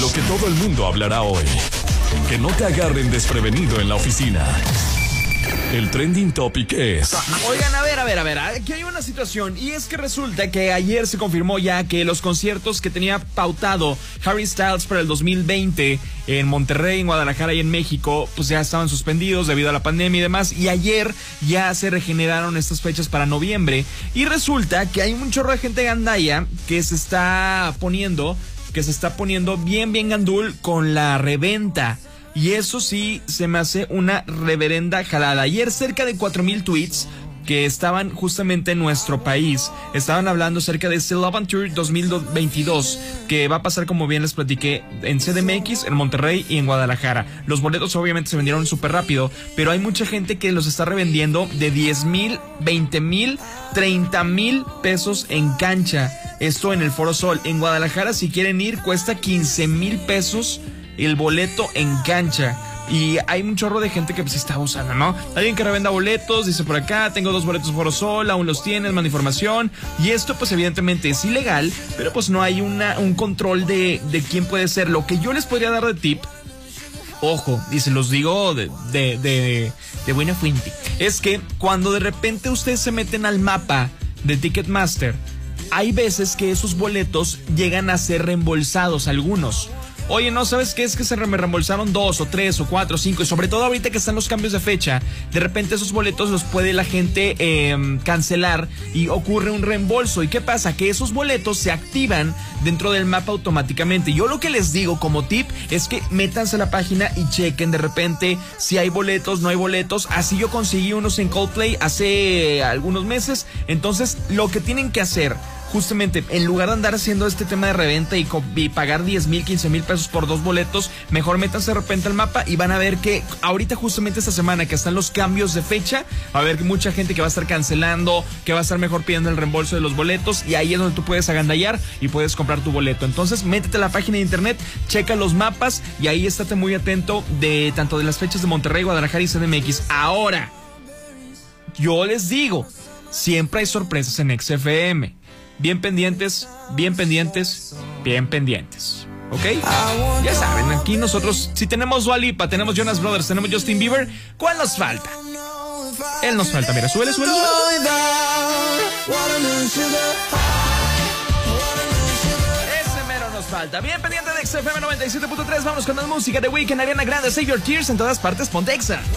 Lo que todo el mundo hablará hoy. Que no te agarren desprevenido en la oficina. El trending topic es. Oigan, a ver, a ver, a ver, aquí hay una situación y es que resulta que ayer se confirmó ya que los conciertos que tenía pautado Harry Styles para el 2020 en Monterrey, en Guadalajara y en México, pues ya estaban suspendidos debido a la pandemia y demás y ayer ya se regeneraron estas fechas para noviembre y resulta que hay un chorro de gente gandaya que se está poniendo, que se está poniendo bien, bien gandul con la reventa. Y eso sí se me hace una reverenda jalada. Ayer cerca de 4000 tweets que estaban justamente en nuestro país. Estaban hablando acerca de este Tour 2022 que va a pasar como bien les platiqué en CDMX, en Monterrey y en Guadalajara. Los boletos obviamente se vendieron súper rápido, pero hay mucha gente que los está revendiendo de 10 mil, 20 mil, 30 mil pesos en cancha. Esto en el Foro Sol. En Guadalajara si quieren ir cuesta 15 mil pesos el boleto en cancha. Y hay un chorro de gente que pues está usando, ¿no? Alguien que revenda boletos, dice por acá, tengo dos boletos Foro Sol, aún los tienes, manda información. Y esto pues evidentemente es ilegal, pero pues no hay una, un control de, de quién puede ser. Lo que yo les podría dar de tip, ojo, y se los digo de, de, de, de buena fuente, es que cuando de repente ustedes se meten al mapa de Ticketmaster, hay veces que esos boletos llegan a ser reembolsados, algunos. Oye, no, ¿sabes qué? Es que se me reembolsaron dos o tres o cuatro o cinco. Y sobre todo ahorita que están los cambios de fecha, de repente esos boletos los puede la gente eh, cancelar y ocurre un reembolso. ¿Y qué pasa? Que esos boletos se activan dentro del mapa automáticamente. Yo lo que les digo como tip es que métanse a la página y chequen de repente si hay boletos, no hay boletos. Así yo conseguí unos en Coldplay hace algunos meses. Entonces, lo que tienen que hacer justamente en lugar de andar haciendo este tema de reventa y, pagar 10 mil, 15 mil pesos por dos boletos, mejor métanse de repente al mapa y van a ver que ahorita justamente esta semana que están los cambios de fecha, va a haber mucha gente que va a estar cancelando, que va a estar mejor pidiendo el reembolso de los boletos y ahí es donde tú puedes agandallar y puedes comprar tu boleto. Entonces métete a la página de internet, checa los mapas y ahí estate muy atento de tanto de las fechas de Monterrey, Guadalajara y CDMX. Ahora, yo les digo, siempre hay sorpresas en XFM bien pendientes, bien pendientes, bien pendientes. ¿Ok? Ya saben, aquí nosotros, si tenemos Dualipa, tenemos Jonas Brothers, tenemos Justin Bieber, ¿cuál nos falta? Él nos falta, mira, suele, suele, suele. Ese mero nos falta. Bien pendiente de XFM 97.3, vamos con la música de Weekend, Ariana Grande, Save Your Tears en todas partes, Pontexa.